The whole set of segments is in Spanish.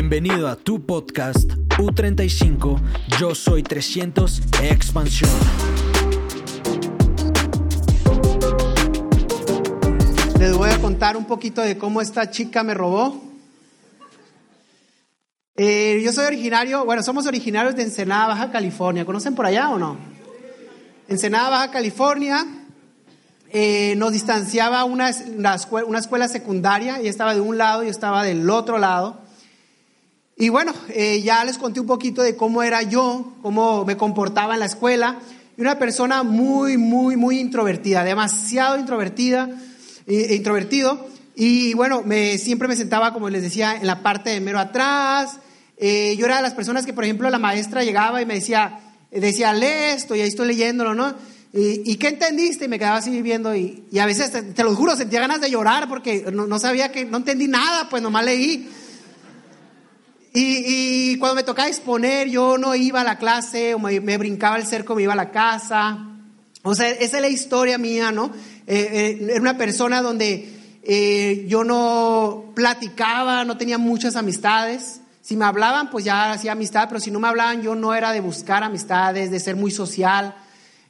Bienvenido a tu podcast U35, yo soy 300 Expansión. Les voy a contar un poquito de cómo esta chica me robó. Eh, yo soy originario, bueno, somos originarios de Ensenada, Baja California. ¿Conocen por allá o no? Ensenada, Baja California. Eh, nos distanciaba una, una, escuela, secundaria, y estaba de un lado y estaba del otro lado. Y bueno, eh, ya les conté un poquito de cómo era yo, cómo me comportaba en la escuela. Y una persona muy, muy, muy introvertida, demasiado introvertida, e introvertido. Y bueno, me, siempre me sentaba, como les decía, en la parte de mero atrás. Eh, yo era de las personas que, por ejemplo, la maestra llegaba y me decía, decía, lee esto, y ahí estoy leyéndolo, ¿no? ¿Y, qué entendiste? Y me quedaba así viendo y, y a veces, te, lo juro, sentía ganas de llorar porque no, no, sabía que, no entendí nada, pues nomás leí. Y, cuando me tocaba exponer, yo no iba a la clase, o me, brincaba el cerco, me iba a la casa. O sea, esa es la historia mía, ¿no? Eh, eh, era una persona donde eh, yo no platicaba, no tenía muchas amistades. Si me hablaban, pues ya hacía amistad, pero si no me hablaban, yo no era de buscar amistades, de ser muy social.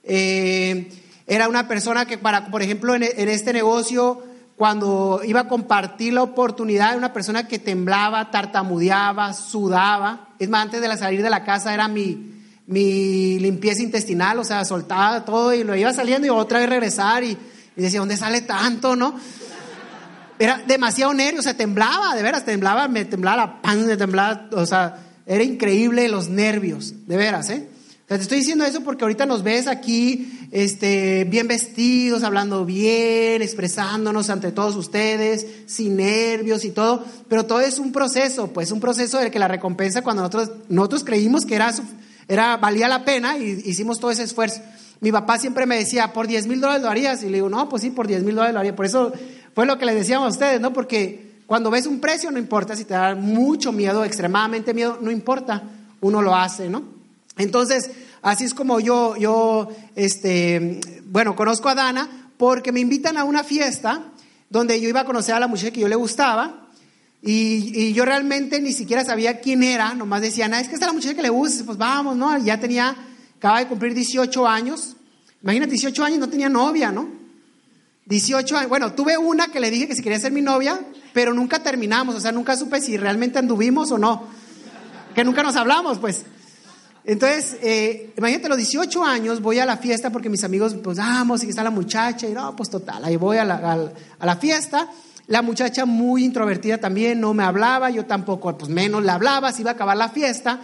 era una persona que, para, por ejemplo, en este negocio, cuando iba a compartir la oportunidad de una persona que temblaba, tartamudeaba, sudaba. Es más, antes de salir de la casa era mi, mi limpieza intestinal, o sea, soltaba todo y lo iba saliendo y otra vez regresar y, decía, ¿dónde sale tanto, no? Era demasiado nervio, o sea, temblaba, de veras, temblaba, me temblaba la pan, me temblaba, o sea, era increíble los nervios, de veras, ¿eh? Te estoy diciendo eso porque ahorita nos ves aquí este, bien vestidos, hablando bien, expresándonos ante todos ustedes, sin nervios y todo, pero todo es un proceso, pues un proceso de que la recompensa cuando nosotros, nosotros creímos que era, era, valía la pena y hicimos todo ese esfuerzo. Mi papá siempre me decía, por 10 mil dólares lo harías, y le digo, no, pues sí, por 10 mil dólares lo haría. Por eso fue lo que les decíamos a ustedes, ¿no? Porque cuando ves un precio no importa, si te da mucho miedo, extremadamente miedo, no importa, uno lo hace, ¿no? Entonces, así es como yo, yo, este, bueno, conozco a Dana porque me invitan a una fiesta donde yo iba a conocer a la muchacha que yo le gustaba y, yo realmente ni siquiera sabía quién era, nomás decían, ah, es que esta es la muchacha que le gusta, pues vamos, ¿no? Ya tenía, acaba de cumplir 18 años, imagínate, 18 años no tenía novia, ¿no? 18 años, bueno, tuve una que le dije que si quería ser mi novia, pero nunca terminamos, o sea, nunca supe si realmente anduvimos o no, que nunca nos hablamos, pues. Entonces, eh, imagínate, a los 18 años voy a la fiesta porque mis amigos, pues vamos, y está la muchacha, y no, pues total, ahí voy a la, a la fiesta. La muchacha muy introvertida también, no me hablaba, yo tampoco, pues menos le hablaba, se iba a acabar la fiesta.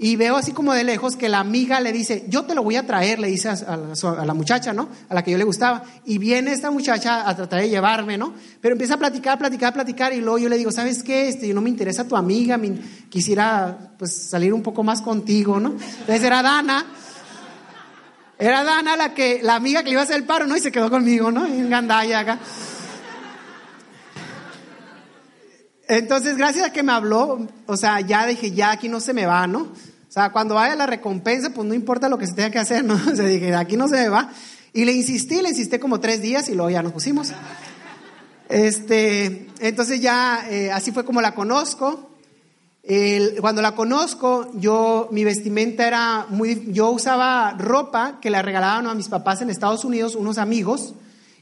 Y veo así como de lejos que la amiga le dice, yo te lo voy a traer, le dice a, la, muchacha, ¿no? A la que yo le gustaba. Y viene esta muchacha a tratar de llevarme, ¿no? Pero empieza a platicar, platicar, platicar. Y luego yo le digo, ¿sabes qué? Este, no me interesa tu amiga, quisiera pues salir un poco más contigo, ¿no? Entonces era Dana. Era Dana la que, la amiga que le iba a hacer el paro, ¿no? Y se quedó conmigo, ¿no? En Gandaya acá. Entonces, gracias a que me habló, o sea, ya dije, ya aquí no se me va, ¿no? O sea, cuando vaya la recompensa, pues no importa lo que se tenga que hacer, ¿no? O sea, dije, aquí no se me va. Y le insistí, le insistí como tres días y luego ya nos pusimos. Este, entonces ya, eh, así fue como la conozco. cuando la conozco, yo, mi vestimenta era muy, yo usaba ropa que le regalaban a mis papás en Estados Unidos, unos amigos.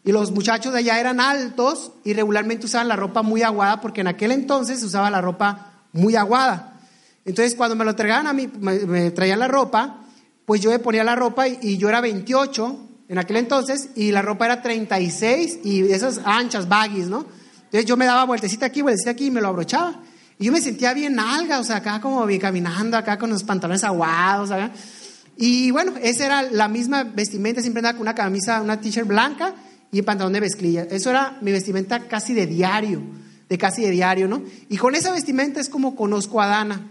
Y los muchachos de allá eran altos y regularmente usaban la ropa muy aguada porque en aquel entonces se usaba la ropa muy aguada. Entonces cuando me lo entregaban a mí, me, traían la ropa, pues yo me ponía la ropa y, yo era 28 en aquel entonces y la ropa era 36 y esas anchas, baggies, ¿no? Entonces yo me daba vueltecita aquí, vueltecita aquí y me lo abrochaba. Y yo me sentía bien alga, o sea, acá como caminando, acá con los pantalones aguados, ¿sabes? Y bueno, esa era la misma vestimenta, siempre andaba con una camisa, una t-shirt blanca y pantalón de mezclilla. Eso era mi vestimenta casi de diario, de casi de diario, ¿no? Y con esa vestimenta es como conozco a Dana,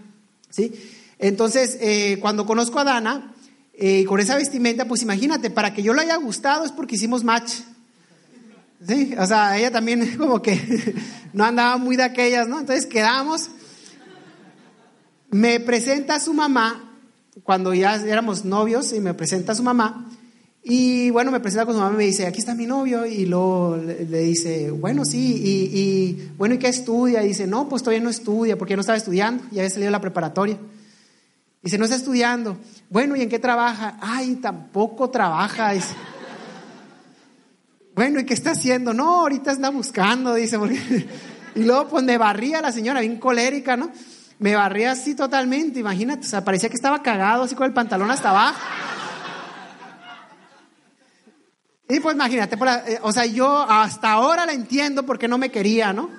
¿sí? Entonces, eh, cuando conozco a Dana, eh, con esa vestimenta, pues imagínate, para que yo le haya gustado es porque hicimos match. ¿Sí? O sea, ella también como que no andaba muy de aquellas, ¿no? Entonces quedamos. Me presenta a su mamá, cuando ya éramos novios, y me presenta a su mamá, Y bueno, me presenta con su mamá y me dice, aquí está mi novio. Y luego le, dice, bueno, sí. Y, bueno, ¿y qué estudia? Y dice, no, pues todavía no estudia porque no estaba estudiando. Ya había salido la preparatoria. Dice, no está estudiando. Bueno, ¿y en qué trabaja? Ay, tampoco trabaja. Dice, bueno, ¿y qué está haciendo? No, ahorita está buscando, dice. Y luego, pues me barría la señora, bien colérica, ¿no? Me barría así totalmente, imagínate. O sea, parecía que estaba cagado así con el pantalón hasta abajo. Y pues imagínate, eh, o sea, yo hasta ahora la entiendo porque no me quería, ¿no?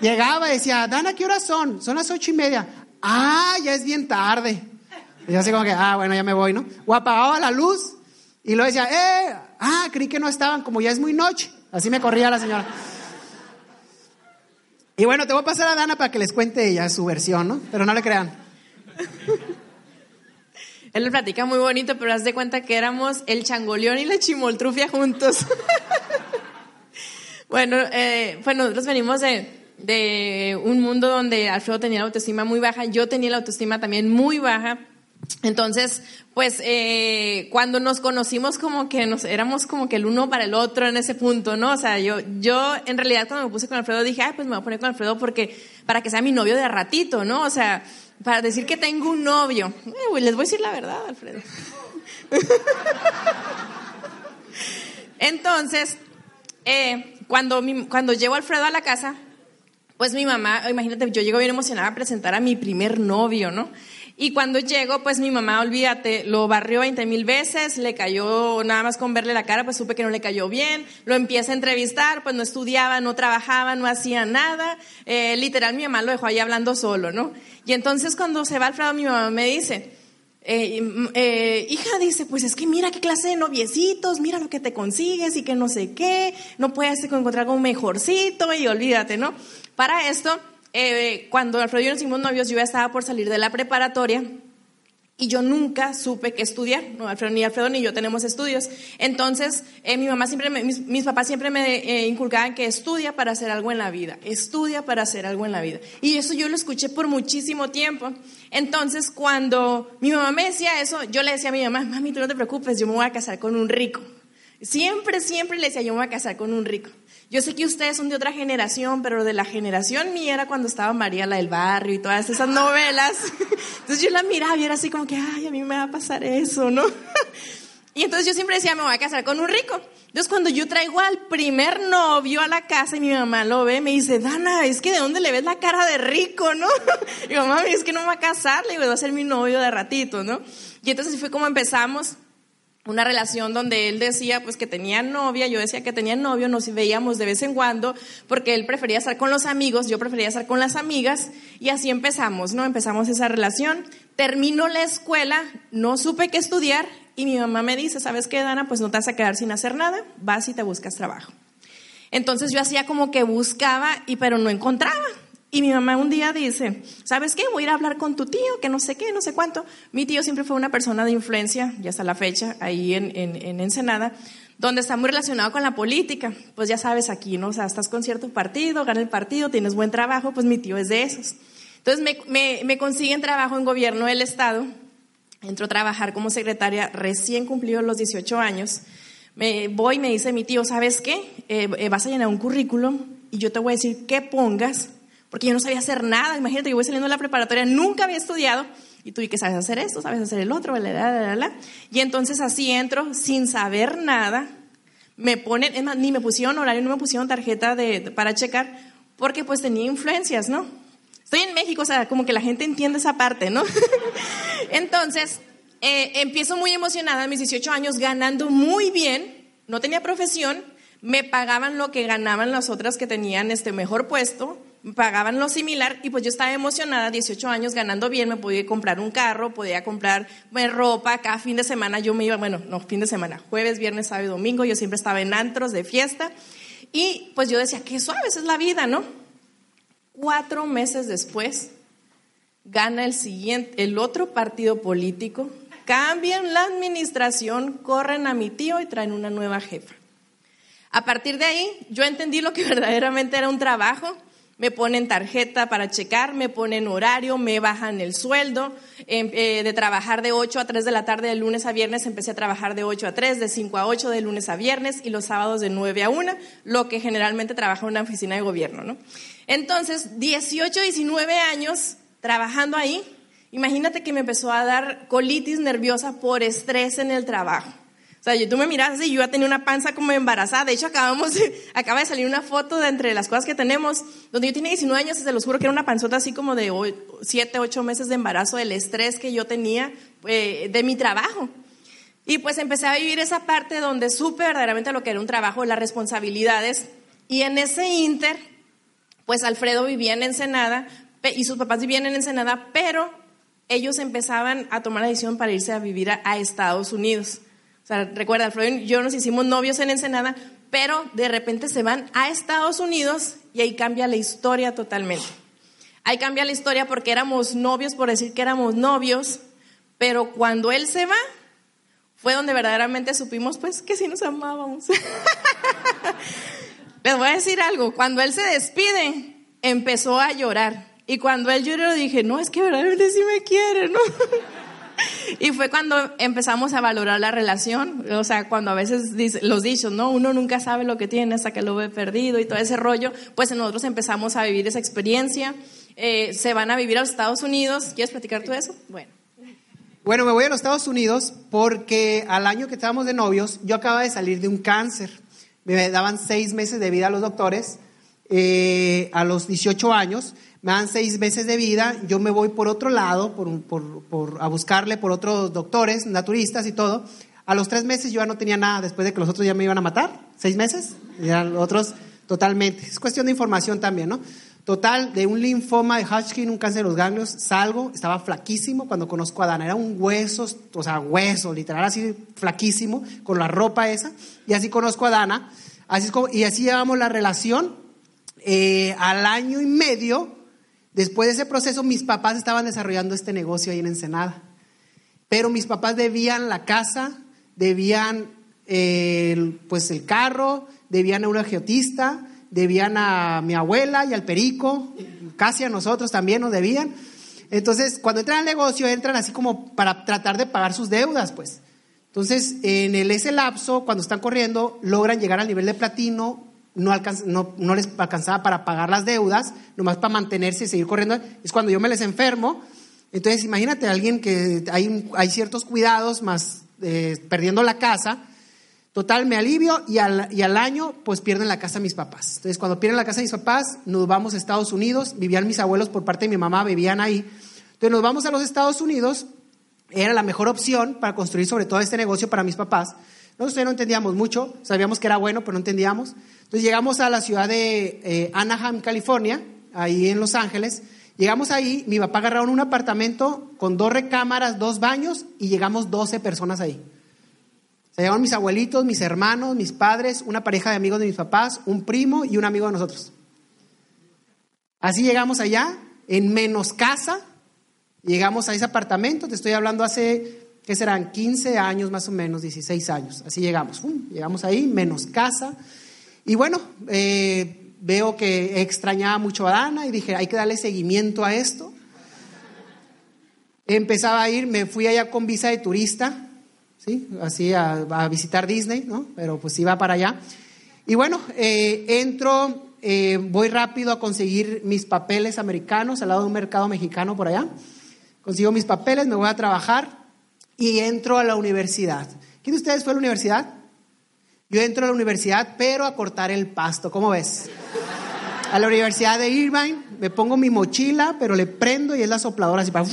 Llegaba y decía, Dana, ¿qué horas son? Son las ocho y media. Ah, ya es bien tarde. Y yo así como que, ah, bueno, ya me voy, ¿no? O apagaba la luz y luego decía, eh, ah, creí que no estaban, como ya es muy noche. Así me corría la señora. Y bueno, te voy a pasar a Dana para que les cuente ella su versión, ¿no? Pero no le crean. Él le platica muy bonito, pero haz de cuenta que éramos el changoleón y la chimoltrufia juntos. bueno, eh, pues nosotros venimos de, un mundo donde Alfredo tenía la autoestima muy baja, yo tenía la autoestima también muy baja. Entonces, pues eh, cuando nos conocimos como que nos éramos como que el uno para el otro en ese punto, ¿no? O sea, yo, yo en realidad cuando me puse con Alfredo dije, ay, pues me voy a poner con Alfredo porque, para que sea mi novio de ratito, ¿no? O sea, para decir que tengo un novio. Eh, les voy a decir la verdad, Alfredo. Entonces, eh, cuando, cuando llevo Alfredo a la casa, pues mi mamá, imagínate, yo llego bien emocionada a presentar a mi primer novio, ¿no? Y cuando llego, pues mi mamá, olvídate, lo barrió 20 mil veces, le cayó, nada más con verle la cara, pues supe que no le cayó bien, lo empieza a entrevistar, pues no estudiaba, no trabajaba, no hacía nada, eh, literal mi mamá lo dejó ahí hablando solo, ¿no? Y entonces cuando se va Alfredo, mi mamá me dice, eh, eh, hija dice, pues es que mira qué clase de noviecitos, mira lo que te consigues y que no sé qué, no puedes encontrar algo mejorcito y olvídate, ¿no? Para esto, eh, cuando Alfredo y yo nos hicimos novios, yo ya estaba por salir de la preparatoria y yo nunca supe qué estudiar. Alfredo, ni Alfredo ni yo tenemos estudios. Entonces, eh, mi mamá siempre, mis, papás siempre me eh, inculcaban que estudia para hacer algo en la vida. Estudia para hacer algo en la vida. Y eso yo lo escuché por muchísimo tiempo. Entonces, cuando mi mamá me decía eso, yo le decía a mi mamá, mami, tú no te preocupes, yo me voy a casar con un rico. Siempre, siempre le decía, yo me voy a casar con un rico. Yo sé que ustedes son de otra generación, pero de la generación mía era cuando estaba María la del barrio y todas esas novelas. Entonces yo la miraba y era así como que, ay, a mí me va a pasar eso, ¿no? Y entonces yo siempre decía, me voy a casar con un rico. Entonces cuando yo traigo al primer novio a la casa y mi mamá lo ve, me dice, Dana, es que de dónde le ves la cara de rico, ¿no? Y mamá, es que no me va a casar, le digo, va a ser mi novio de ratito, ¿no? Y entonces así fue como empezamos una relación donde él decía pues que tenía novia, yo decía que tenía novio, nos veíamos de vez en cuando porque él prefería estar con los amigos, yo prefería estar con las amigas y así empezamos, ¿no? Empezamos esa relación. Termino la escuela, no supe qué estudiar y mi mamá me dice, ¿sabes qué, Dana? Pues no te vas a quedar sin hacer nada, vas y te buscas trabajo. Entonces yo hacía como que buscaba y pero no encontraba. Y mi mamá un día dice, ¿sabes qué? Voy a ir a hablar con tu tío, que no sé qué, no sé cuánto. Mi tío siempre fue una persona de influencia, ya hasta la fecha, ahí en, en, Ensenada, donde está muy relacionado con la política. Pues ya sabes aquí, ¿no? O sea, estás con cierto partido, gana el partido, tienes buen trabajo, pues mi tío es de esos. Entonces me, me, me consiguen trabajo en gobierno del Estado. Entro a trabajar como secretaria recién cumplido los 18 años. Me voy y me dice mi tío, ¿sabes qué? Eh, eh, vas a llenar un currículum y yo te voy a decir qué pongas porque yo no sabía hacer nada. Imagínate, yo voy saliendo de la preparatoria, nunca había estudiado, y tú, ¿y qué sabes hacer esto? ¿Sabes hacer el otro? Bla, bla, bla, y entonces así entro sin saber nada. Me ponen, es más, ni me pusieron horario, no me pusieron tarjeta de, para checar, porque pues tenía influencias, ¿no? Estoy en México, o sea, como que la gente entiende esa parte, ¿no? entonces, eh, empiezo muy emocionada mis 18 años, ganando muy bien, no tenía profesión, me pagaban lo que ganaban las otras que tenían este mejor puesto, pagaban lo similar y pues yo estaba emocionada, 18 años ganando bien, me podía comprar un carro, podía comprar pues, ropa, cada fin de semana yo me iba, bueno, no, fin de semana, jueves, viernes, sábado y domingo, yo siempre estaba en antros de fiesta y pues yo decía, qué suave, esa es la vida, ¿no? Cuatro meses después, gana el siguiente, el otro partido político, cambian la administración, corren a mi tío y traen una nueva jefa. A partir de ahí, yo entendí lo que verdaderamente era un trabajo, me ponen tarjeta para checar, me ponen horario, me bajan el sueldo. Em, eh, de trabajar de 8 a 3 de la tarde de lunes a viernes, empecé a trabajar de 8 a 3, de 5 a 8 de lunes a viernes y los sábados de 9 a 1, lo que generalmente trabaja una oficina de gobierno. ¿no? Entonces, 18, 19 años trabajando ahí, imagínate que me empezó a dar colitis nerviosa por estrés en el trabajo. Sea, yo, tú me miras y yo ya tenía una panza como embarazada. De hecho, acabamos, acaba de salir una foto de entre las cosas que tenemos, donde yo tenía 19 años se los juro que era una panzota así como de 7, 8 meses de embarazo, del estrés que yo tenía eh, de mi trabajo. Y pues empecé a vivir esa parte donde supe verdaderamente lo que era un trabajo, las responsabilidades. Y en ese inter, pues Alfredo vivía en Ensenada y sus papás vivían en Ensenada, pero ellos empezaban a tomar la decisión para irse a vivir a Estados Unidos. Sea, recuerda, Alfredo y yo nos hicimos novios en Ensenada, pero de repente se van a Estados Unidos y ahí cambia la historia totalmente. Ahí cambia la historia porque éramos novios, por decir que éramos novios, pero cuando él se va, fue donde verdaderamente supimos pues que sí nos amábamos. Les voy a decir algo, cuando él se despide, empezó a llorar. Y cuando él lloró, dije, no, es que verdaderamente sí me quiere, ¿no? Y fue cuando empezamos a valorar la relación, o sea, cuando a veces los dichos, ¿no? Uno nunca sabe lo que tiene hasta que lo ve perdido y todo ese rollo, pues nosotros empezamos a vivir esa experiencia, eh, se van a vivir a los Estados Unidos, ¿quieres platicar tú eso? Bueno. Bueno, me voy a los Estados Unidos porque al año que estábamos de novios, yo acababa de salir de un cáncer. Me daban seis meses de vida a los doctores eh, a los 18 años me dan seis meses de vida, yo me voy por otro lado, por, por, por, a buscarle por otros doctores, naturistas y todo. A los tres meses yo ya no tenía nada, después de que los otros ya me iban a matar, seis meses, los otros totalmente. Es cuestión de información también, ¿no? Total, de un linfoma de Hodgkin, un cáncer de los ganglios, salgo, estaba flaquísimo cuando conozco a Dana, era un hueso, o sea, hueso, literal así flaquísimo, con la ropa esa, y así conozco a Dana, así es como, y así llevamos la relación, eh, al año y medio Después de ese proceso, mis papás estaban desarrollando este negocio ahí en Ensenada. Pero mis papás debían la casa, debían el, pues el carro, debían a un agiotista, debían a mi abuela y al perico, casi a nosotros también nos debían. Entonces, cuando entran al negocio, entran así como para tratar de pagar sus deudas, pues. Entonces, en ese lapso, cuando están corriendo, logran llegar al nivel de platino, no, no, les alcanzaba para pagar las deudas, nomás para mantenerse y seguir corriendo. Es cuando yo me les enfermo. Entonces, imagínate a alguien que hay, hay ciertos cuidados, más eh, perdiendo la casa. Total, me alivio y al, y al año, pues pierden la casa mis papás. Entonces, cuando pierden la casa mis papás, nos vamos a Estados Unidos. Vivían mis abuelos por parte de mi mamá, vivían ahí. Entonces, nos vamos a los Estados Unidos. Era la mejor opción para construir sobre todo este negocio para mis papás. Nosotros no entendíamos mucho, sabíamos que era bueno, pero no entendíamos. Entonces llegamos a la ciudad de eh, Anaheim, California, ahí en Los Ángeles. Llegamos ahí, mi papá agarraron un apartamento con dos recámaras, dos baños y llegamos 12 personas ahí. Se llegaron mis abuelitos, mis hermanos, mis padres, una pareja de amigos de mis papás, un primo y un amigo de nosotros. Así llegamos allá, en menos casa, llegamos a ese apartamento, te estoy hablando hace, ¿qué serán? 15 años más o menos, 16 años. Así llegamos, llegamos ahí, menos casa. Y bueno, eh, veo que extrañaba mucho a Dana y dije, hay que darle seguimiento a esto. Empezaba a ir, me fui allá con visa de turista, ¿sí? Así a, visitar Disney, ¿no? Pero pues iba para allá. Y bueno, eh, entro, eh, voy rápido a conseguir mis papeles americanos al lado de un mercado mexicano por allá. Consigo mis papeles, me voy a trabajar y entro a la universidad. ¿Quién de ustedes fue a la universidad? Yo entro a la universidad, pero a cortar el pasto, ¿cómo ves? A la Universidad de Irvine, me pongo mi mochila, pero le prendo y es la sopladora así para...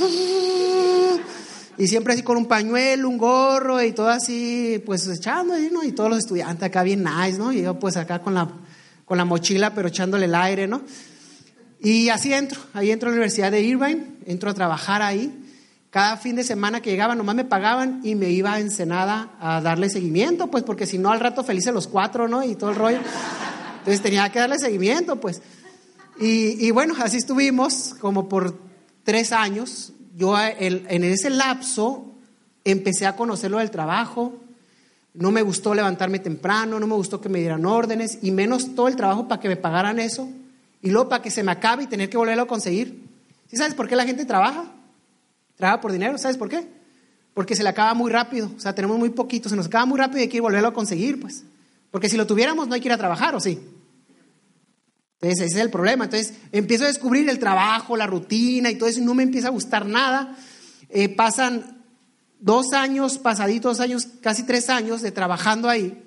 Y siempre así con un pañuelo, un gorro y todo así, pues echando, ¿no? Y todos los estudiantes acá bien nice, ¿no? Y yo pues acá con la, con la mochila, pero echándole el aire, ¿no? Y así entro, ahí entro a la Universidad de Irvine, entro a trabajar ahí. Cada fin de semana que llegaba nomás me pagaban y me iba a Ensenada a darle seguimiento, pues porque si no al rato felices los cuatro, ¿no? Y todo el rollo. Entonces tenía que darle seguimiento, pues. Y, bueno, así estuvimos como por tres años. Yo en ese lapso empecé a conocer lo del trabajo. No me gustó levantarme temprano, no me gustó que me dieran órdenes y menos todo el trabajo para que me pagaran eso. y luego para que se me acabe y tener que volverlo a conseguir. ¿Sí sabes por qué la gente trabaja? Trabaja por dinero, ¿sabes por qué? Porque se le acaba muy rápido, o sea, tenemos muy poquito, se nos acaba muy rápido y hay que volverlo a conseguir, pues. Porque si lo tuviéramos no hay que ir a trabajar, ¿o sí? Entonces, ese es el problema. Entonces, empiezo a descubrir el trabajo, la rutina y todo eso, y no me empieza a gustar nada. Eh, pasan dos años, pasaditos años, casi tres años de trabajando ahí.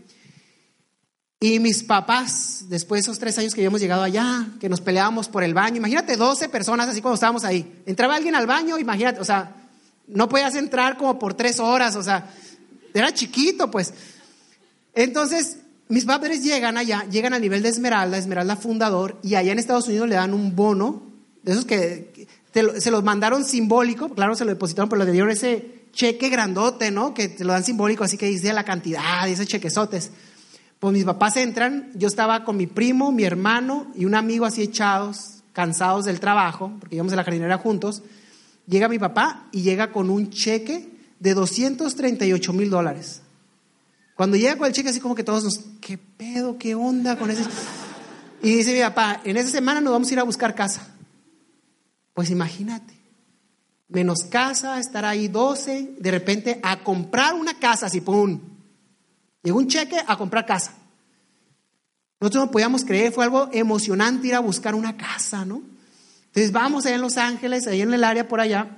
Y mis papás, después de esos tres años que habíamos llegado allá, que nos peleábamos por el baño, imagínate 12 personas así cuando estábamos ahí. Entraba alguien al baño, imagínate, o sea, no podías entrar como por tres horas, o sea, era chiquito, pues. Entonces, mis padres llegan allá, llegan al nivel de Esmeralda, Esmeralda fundador, y allá en Estados Unidos le dan un bono, de esos que se los mandaron simbólico, claro, se lo depositaron, pero le dieron ese cheque grandote, ¿no? Que te lo dan simbólico, así que dice la cantidad, esos chequesotes. Pues mis papás entran, yo estaba con mi primo, mi hermano y un amigo así echados, cansados del trabajo, porque íbamos a la jardinera juntos. Llega mi papá y llega con un cheque de 238 mil dólares. Cuando llega con el cheque así como que todos nos, ¿qué pedo, qué onda con ese? Y dice mi papá, en esa semana nos vamos a ir a buscar casa. Pues imagínate, menos casa, estar ahí 12, de repente a comprar una casa, así, ¡pum! Llegó un cheque a comprar casa. Nosotros no podíamos creer, fue algo emocionante ir a buscar una casa, ¿no? Entonces vamos allá en Los Ángeles, ahí en el área por allá,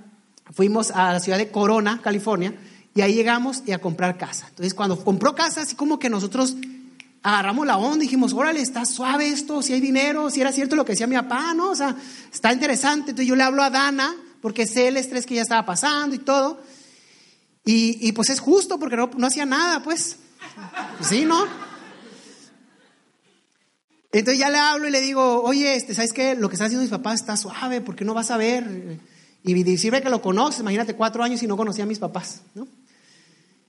fuimos a la ciudad de Corona, California, y ahí llegamos y a comprar casa. Entonces cuando compró casa, así como que nosotros agarramos la onda, dijimos, órale, está suave esto, si hay dinero, si era cierto lo que decía mi papá, ¿no? O sea, está interesante. Entonces yo le hablo a Dana, porque sé el estrés que ya estaba pasando y todo. Y, pues es justo, porque no hacía nada, pues. Sí, ¿no? Entonces ya le hablo y le digo, oye, este, ¿sabes qué? Lo que está haciendo mis papás está suave, ¿por qué no vas a ver? Y sirve que lo conoces, imagínate cuatro años y no conocía a mis papás, ¿no?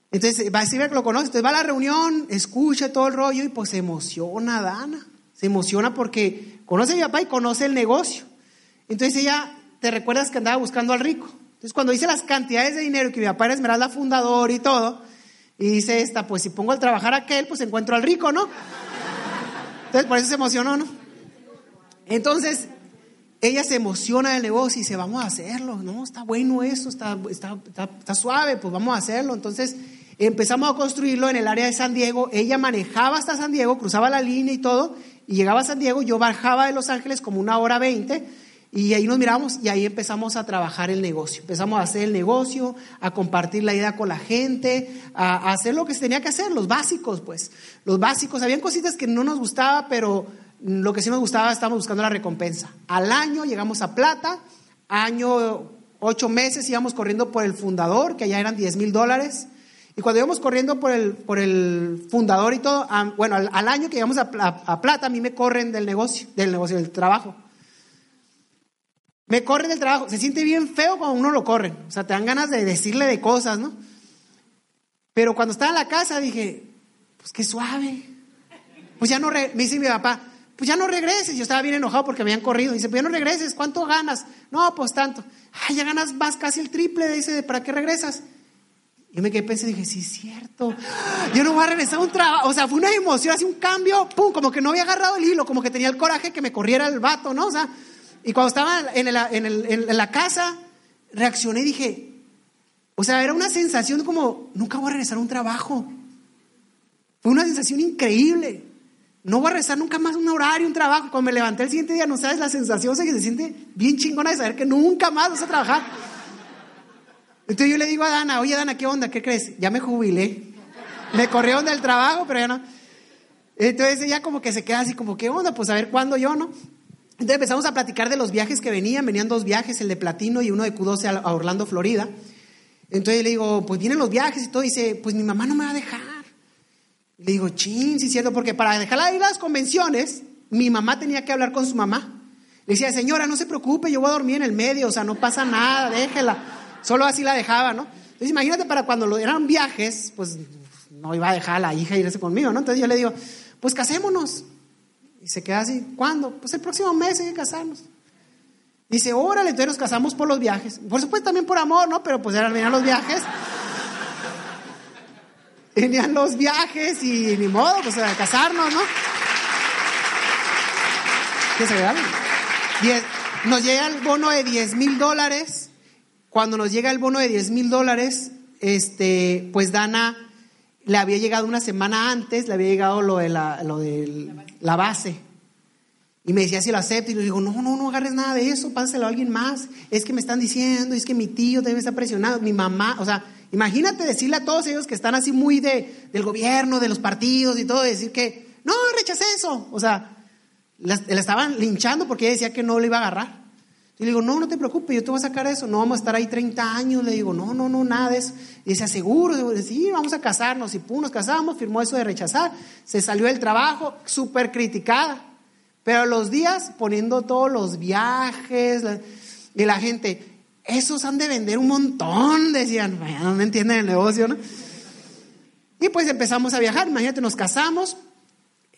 Entonces, va a decir que lo conoces, entonces va a la reunión, escucha todo el rollo y pues se emociona Dana, se emociona porque conoce a mi papá y conoce el negocio. Entonces ella, te recuerdas que andaba buscando al rico. Entonces cuando dice las cantidades de dinero que mi papá era Esmeralda fundador y todo, y dice esta, pues si pongo al trabajar a aquel, pues encuentro al rico, ¿no? Entonces por eso se emocionó, ¿no? Entonces, ella se emociona del negocio y dice, vamos a hacerlo, ¿no? Está bueno esto, está, está, está, suave, pues vamos a hacerlo. Entonces, empezamos a construirlo en el área de San Diego. Ella manejaba hasta San Diego, cruzaba la línea y todo, y llegaba a San Diego. Yo bajaba de Los Ángeles como una hora veinte y ahí nos miramos y ahí empezamos a trabajar el negocio. Empezamos a hacer el negocio, a compartir la idea con la gente, a, hacer lo que se tenía que hacer, los básicos, pues. Los básicos. Habían cositas que no nos gustaba, pero lo que sí nos gustaba, estábamos buscando la recompensa. Al año llegamos a plata, año, ocho meses íbamos corriendo por el fundador, que allá eran 10 mil dólares. Y cuando íbamos corriendo por el, por el fundador y todo, bueno, al, año que llegamos a, a plata, a mí me corren del negocio, del negocio, del trabajo. Me corren del trabajo. Se siente bien feo cuando uno lo corre. O sea, te dan ganas de decirle de cosas, ¿no? Pero cuando estaba en la casa dije, pues qué suave. Pues ya no, me dice mi papá, pues ya no regreses. Yo estaba bien enojado porque me habían corrido. Dice, pues ya no regreses, ¿cuánto ganas? No, pues tanto. Ay, ya ganas más casi el triple. Dice, ¿para qué regresas? Yo me quedé pensando y dije, sí, es cierto. Yo no voy a regresar a un trabajo. O sea, fue una emoción, así un cambio, pum, como que no había agarrado el hilo, como que tenía el coraje que me corriera el vato, ¿no? O sea, y cuando estaba en, la casa, reaccioné y dije, o sea, era una sensación como, nunca voy a regresar a un trabajo. Fue una sensación increíble. No voy a regresar nunca más a un horario, un trabajo. Cuando me levanté el siguiente día, no sabes la sensación, o sea, que se siente bien chingona de saber que nunca más vas a trabajar. Entonces yo le digo a Dana, oye Dana, ¿qué onda? ¿Qué crees? Ya me jubilé. Me corrieron del trabajo, pero ya no. Entonces ella como que se queda así como, ¿qué onda? Pues a ver cuándo yo, ¿no? Entonces empezamos a platicar de los viajes que venían, venían dos viajes, el de Platino y uno de Q12 a Orlando, Florida. Entonces le digo, pues vienen los viajes y todo, dice, pues mi mamá no me va a dejar. Le digo, chin, sí cierto, porque para dejarla ir a las convenciones, mi mamá tenía que hablar con su mamá. Le decía, señora, no se preocupe, yo voy a dormir en el medio, o sea, no pasa nada, déjela. Solo así la dejaba, ¿no? Entonces imagínate para cuando eran viajes, pues no iba a dejar a la hija irse conmigo, ¿no? Entonces yo le digo, pues casémonos. Y se queda así, ¿cuándo? Pues el próximo mes hay que casarnos. Dice, órale, entonces nos casamos por los viajes. Por supuesto también por amor, ¿no? Pero pues eran, venían los viajes. venían los viajes y ni modo, pues a casarnos, ¿no? ¿Qué se diez- nos llega el bono de 10 mil dólares. Cuando nos llega el bono de 10 mil dólares, este, pues Dana le había llegado una semana antes, le había llegado lo de la, lo la base. Y me decía si lo acepto. Y le digo, no, no, no agarres nada de eso, pásalo a alguien más. Es que me están diciendo, es que mi tío debe estar presionado, mi mamá. O sea, imagínate decirle a todos ellos que están así muy de, del gobierno, de los partidos y todo, decir que, no, rechacé eso. O sea, la, la estaban linchando porque ella decía que no lo iba a agarrar. Y le digo, no, no te preocupes, yo te voy a sacar eso, no vamos a estar ahí 30 años. Le digo, no, no, no, nada de eso. Y dice, seguro, Digo, sí, vamos a casarnos. Y pum, nos casamos, firmó eso de rechazar. Se salió del trabajo, súper criticada. Pero los días poniendo todos los viajes y la gente, esos han de vender un montón, decían, "Vaya, no me entienden el negocio, ¿no? Y pues empezamos a viajar, imagínate, nos casamos,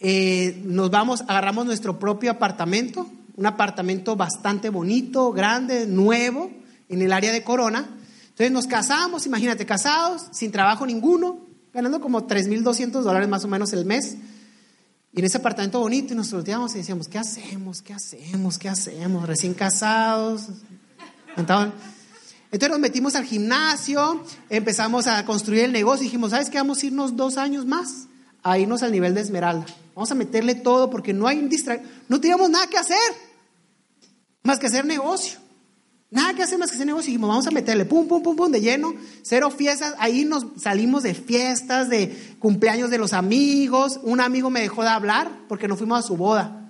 eh, nos vamos, agarramos nuestro propio apartamento, un apartamento bastante bonito, grande, nuevo, en el área de Corona. Entonces nos casamos, imagínate, casados, sin trabajo ninguno, ganando como 3.200 dólares más o menos el mes. Y en ese apartamento bonito y nos volteábamos y decíamos, ¿qué hacemos? ¿Qué hacemos? ¿Qué hacemos? Recién casados. Entonces nos metimos al gimnasio, empezamos a construir el negocio y dijimos, ¿sabes qué? Vamos a irnos dos años más a irnos al nivel de Esmeralda. Vamos a meterle todo porque no hay distra no teníamos nada que hacer más que hacer negocio. Nada que hacer más que hacer negocio. Y vamos a meterle pum, pum, pum, pum, de lleno, cero fiestas. Ahí nos salimos de fiestas, de cumpleaños de los amigos. Un amigo me dejó de hablar porque no fuimos a su boda.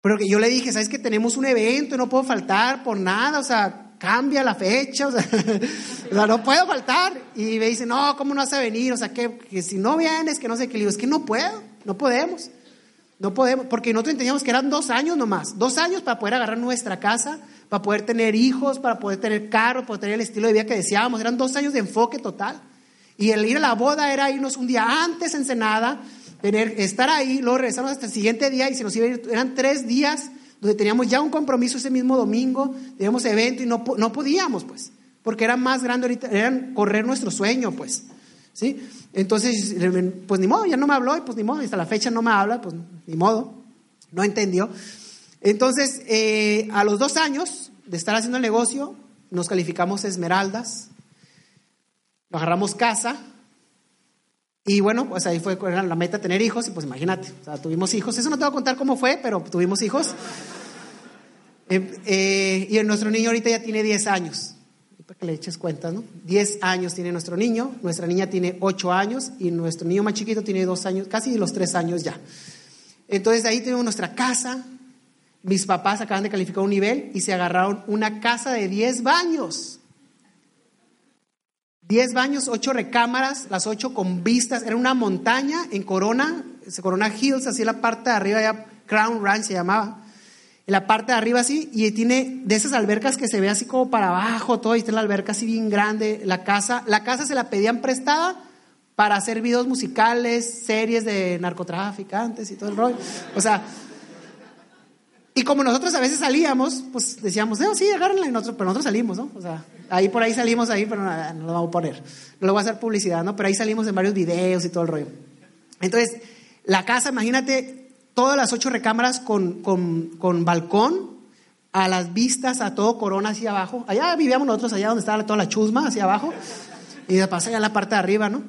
Pero que yo le dije, ¿sabes que tenemos un evento no puedo faltar por nada? O sea, cambia la fecha, o sea, no puedo faltar. Y me dice, no, ¿cómo no vas a venir? O sea, que, que si no vienes, que no sé qué. Le digo, es que no puedo, no podemos. No podemos, porque nosotros entendíamos que eran dos años nomás, dos años para poder agarrar nuestra casa, para poder tener hijos, para poder tener carro, para tener el estilo de vida que deseábamos. Eran dos años de enfoque total. Y el ir a la boda era irnos un día antes en tener, estar ahí, luego regresarnos hasta el siguiente día y se nos iba a ir, eran tres días donde teníamos ya un compromiso ese mismo domingo, teníamos evento y no, no podíamos, pues, porque era más grande ahorita, eran correr nuestro sueño, pues, ¿sí? Entonces, pues ni modo, ya no me habló y pues ni modo, hasta la fecha no me habla, pues ni modo, no entendió. Entonces, eh, a los dos años de estar haciendo el negocio, nos calificamos esmeraldas, agarramos casa y bueno, pues ahí fue la meta tener hijos y pues imagínate, o sea, tuvimos hijos. Eso no te voy a contar cómo fue, pero tuvimos hijos. Eh, eh, y nuestro niño ahorita ya tiene 10 años. Para que le eches cuentas, ¿no? 10 años tiene nuestro niño, nuestra niña tiene 8 años y nuestro niño más chiquito tiene 2 años, casi los 3 años ya. Entonces ahí tenemos nuestra casa. Mis papás acaban de calificar un nivel y se agarraron una casa de 10 baños. 10 baños, 8 recámaras, las 8 con vistas. Era una montaña en Corona, Corona Hills, así la parte de arriba, ya Crown Ranch se llamaba. En la parte de arriba así, y tiene de esas albercas que se ve así como para abajo, todo, y está la alberca así bien grande. La casa, la casa se la pedían prestada para hacer videos musicales, series de narcotraficantes y todo el rollo. O sea, y como nosotros a veces salíamos, pues decíamos, no, sí, agárrenla, y nosotros, pero nosotros salimos, ¿no? O sea, ahí por ahí salimos ahí, pero no, no lo vamos a poner. No lo voy a hacer publicidad, ¿no? Pero ahí salimos en varios videos y todo el rollo. Entonces, la casa, imagínate, todas las ocho recámaras con, con, con balcón, a las vistas, a todo Corona hacia abajo. Allá vivíamos nosotros, allá donde estaba toda la chusma, hacia abajo. Y de paso allá en la parte de arriba, ¿no?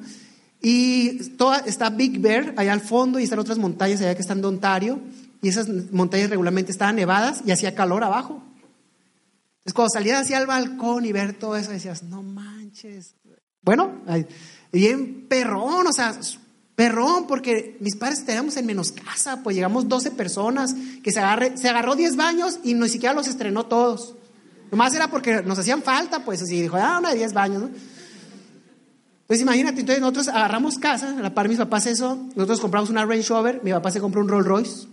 Y toda, está Big Bear allá al fondo y están otras montañas allá que están de Ontario. Y esas montañas regularmente estaban nevadas y hacía calor abajo. Entonces cuando salías hacia el balcón y ver todo eso decías, no manches. Bueno, bien perrón, o sea, perrón, porque mis padres teníamos en menos casa, pues llegamos 12 personas, que se, agarre, se agarró 10 baños y ni siquiera los estrenó todos. Nomás era porque nos hacían falta, pues así dijo, ah, una de 10 baños, ¿no? Pues imagínate, entonces nosotros agarramos casa, a la par mis papás eso, nosotros compramos una Range Rover, mi papá se compró un Rolls Royce,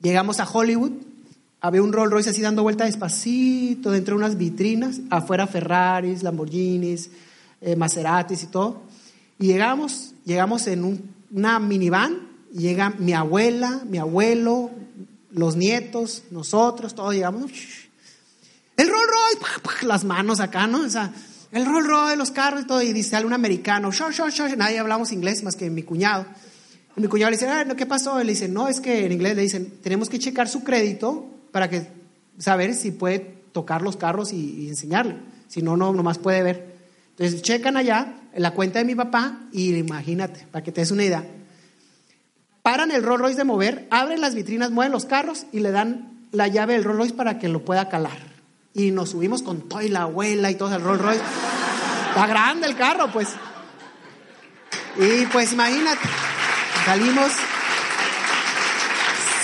llegamos a Hollywood, había un Rolls Royce así dando vuelta despacito dentro de unas vitrinas, afuera Ferraris, Lamborghinis, eh, Maseratis y todo, y llegamos, llegamos en un- una minivan, y llega mi abuela, mi abuelo, los nietos, nosotros, todos llegamos, el Rolls Royce, las manos acá, ¿no? O sea, el Rolls Royce, los carros y todo, y dice algún americano, short, short, short, nadie hablamos inglés más que mi cuñado. Mi cuñado le dice, ah, ¿qué pasó? Y le dice, no, es que en inglés le dicen, tenemos que checar su crédito para que saber si puede tocar los carros y, enseñarle. Si no, no, nomás puede ver. Entonces checan allá en la cuenta de mi papá y imagínate, para que te des una idea. Paran el Rolls Royce de mover, abren las vitrinas, mueven los carros y le dan la llave del Rolls Royce para que lo pueda calar. Y nos subimos con todo y la abuela y todo el Rolls Royce. Está grande el carro, pues. Y pues imagínate, salimos,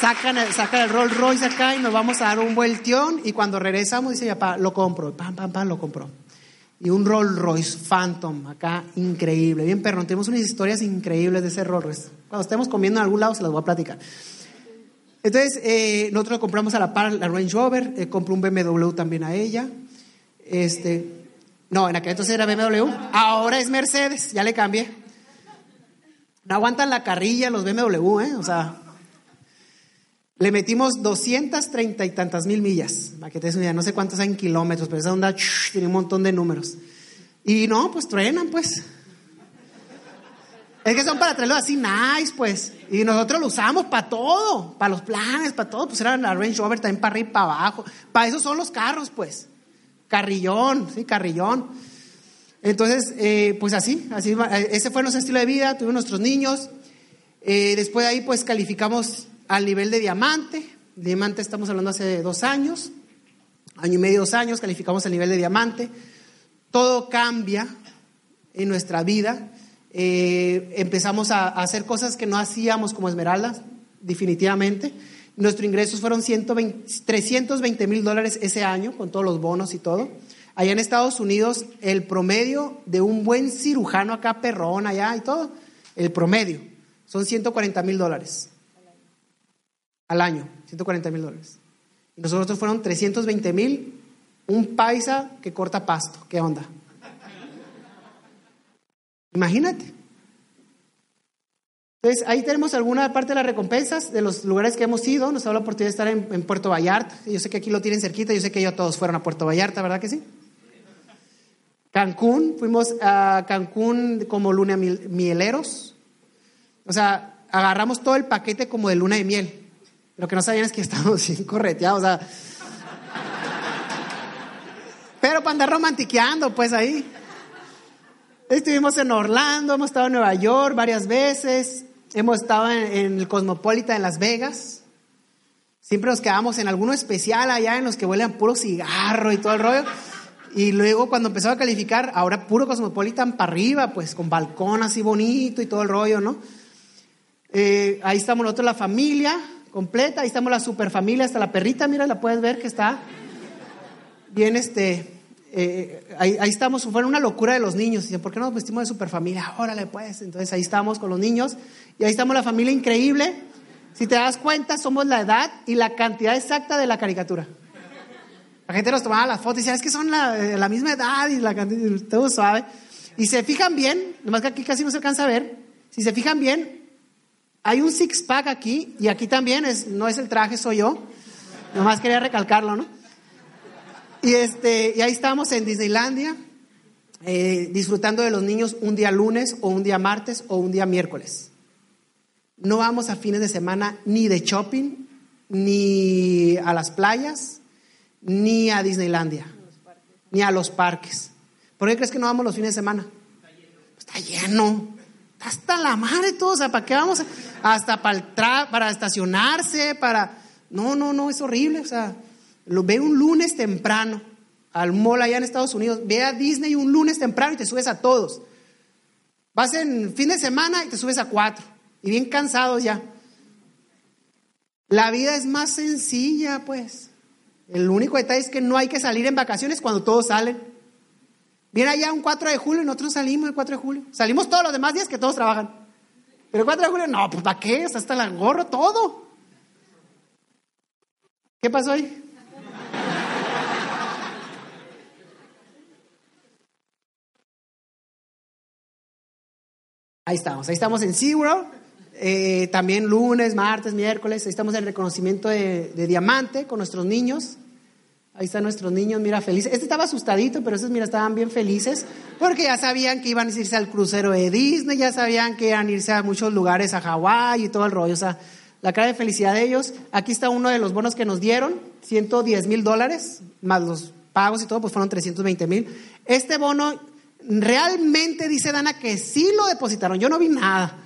sacan el, Rolls Royce acá y nos vamos a dar un vueltión y cuando regresamos dice, ya, pa, lo compro, pam, pam, pam, lo compró. Y un Rolls Royce Phantom acá, increíble, bien perrón. Tenemos unas historias increíbles de ese Rolls Royce. Cuando estemos comiendo en algún lado se las voy a platicar. Entonces, eh, nosotros compramos a la par la Range Rover, eh, compré un BMW también a ella. Este, no, en aquel entonces era BMW, ahora es Mercedes, ya le cambié. No aguantan la carrilla los BMW, ¿eh? O sea, le metimos 230 y tantas mil millas, para que te una idea, no sé cuántos hay en kilómetros, pero esa onda tiene un montón de números. Y no, pues truenan, pues. Es que son para traerlo así nice, pues. Y nosotros lo usamos para todo, para los planes, para todo. Pues era la Range Rover también para arriba y para abajo. Para eso son los carros, pues. Carrillón, sí, carrillón. Entonces, eh, pues así, así, ese fue nuestro estilo de vida, tuvimos nuestros niños. Eh, después de ahí, pues calificamos al nivel de diamante. Diamante estamos hablando hace dos años, año y medio, dos años, calificamos al nivel de diamante. Todo cambia en nuestra vida. Eh, empezamos a, a, hacer cosas que no hacíamos como Esmeralda, definitivamente. Nuestros ingresos fueron 120, 320 mil dólares ese año, con todos los bonos y todo. Allá en Estados Unidos, el promedio de un buen cirujano acá, perrón, allá y todo, el promedio son 140 mil dólares al año, 140 mil dólares. Y nosotros fueron 320 mil, un paisa que corta pasto. ¿Qué onda? Imagínate. Entonces, ahí tenemos alguna parte de las recompensas de los lugares que hemos ido. Nos dado la oportunidad de estar en, en, Puerto Vallarta. Yo sé que aquí lo tienen cerquita. Yo sé que ellos todos fueron a Puerto Vallarta, ¿verdad que sí? Cancún. Fuimos a Cancún como luna mieleros. O sea, agarramos todo el paquete como de luna de miel. Lo que no sabían es que estábamos bien correteados. Pero para andar romantiqueando, pues ahí. Estuvimos en Orlando, hemos estado en Nueva York varias veces, hemos estado en, en, el Cosmopolitan en Las Vegas. Siempre nos quedamos en alguno especial allá en los que huelen puro cigarro y todo el rollo. Y luego cuando empezó a calificar, ahora puro Cosmopolitan para arriba, pues con balcón así bonito y todo el rollo, ¿no? Eh, ahí estamos nosotros, la familia completa, ahí estamos la super familia, hasta la perrita, mira, la puedes ver que está bien este eh, ahí, ahí, estamos, fue una locura de los niños. Dicen, ¿por qué no nos vestimos de superfamilia? Órale, pues. Entonces ahí estamos con los niños y ahí estamos la familia increíble. Si te das cuenta, somos la edad y la cantidad exacta de la caricatura. La gente nos tomaba las fotos y decía, es que son la, la misma edad y la todo suave. Y se fijan bien, nomás que aquí casi no se alcanza a ver. Si se fijan bien, hay un six pack aquí y aquí también es, no es el traje, soy yo. Nomás quería recalcarlo, ¿no? Y, este, y ahí estamos en Disneylandia, eh, disfrutando de los niños un día lunes o un día martes o un día miércoles. No vamos a fines de semana ni de shopping, ni a las playas, ni a Disneylandia, ni a los parques. ¿Por qué crees que no vamos los fines de semana? Está lleno. Está hasta la madre todo. O sea, ¿para qué vamos? Hasta para, para estacionarse, para... No, no, no, es horrible. O sea, lo ve un lunes temprano al mall allá en Estados Unidos, ve a Disney un lunes temprano y te subes a todos. Vas en fin de semana y te subes a cuatro. Y bien cansados ya. La vida es más sencilla, pues. El único detalle es que no hay que salir en vacaciones cuando todos salen. Viene allá un 4 de julio y nosotros salimos el 4 de julio. Salimos todos los demás días que todos trabajan. Pero el 4 de julio, no, pues ¿para qué? Hasta el gorro, todo. ¿Qué pasó ahí? Ahí estamos, ahí estamos en SeaWorld, eh, también lunes, martes, miércoles, ahí estamos en reconocimiento de, de, diamante con nuestros niños. Ahí están nuestros niños, mira, felices. Este estaba asustadito, pero esos, mira, estaban bien felices porque ya sabían que iban a irse al crucero de Disney, ya sabían que iban a irse a muchos lugares, a Hawái y todo el rollo. O sea, la cara de felicidad de ellos. Aquí está uno de los bonos que nos dieron, 110 mil dólares, más los pagos y todo, pues fueron 320 mil. Este bono realmente dice Dana que sí lo depositaron. Yo no vi nada.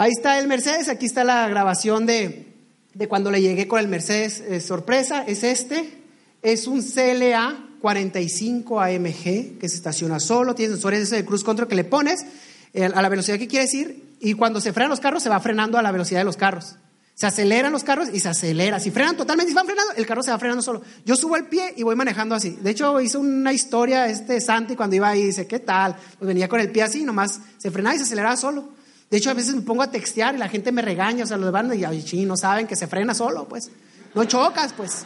Ahí está el Mercedes, aquí está la grabación de, de cuando le llegué con el Mercedes eh, sorpresa, es este, es un CLA 45 AMG que se estaciona solo, tiene sensores de cruise control que le pones eh, a la velocidad que quieres ir y cuando se frenan los carros se va frenando a la velocidad de los carros. Se aceleran los carros y se acelera. Si frenan totalmente, si van frenando, el carro se va frenando solo. Yo subo el pie y voy manejando así. De hecho, hice una historia este Santi cuando iba ahí, dice, ¿qué tal? Pues venía con el pie así, nomás se frenaba y se aceleraba solo. De hecho, a veces me pongo a textear y la gente me regaña, o sea, los van y, ay, no saben que se frena solo, pues. No chocas, pues.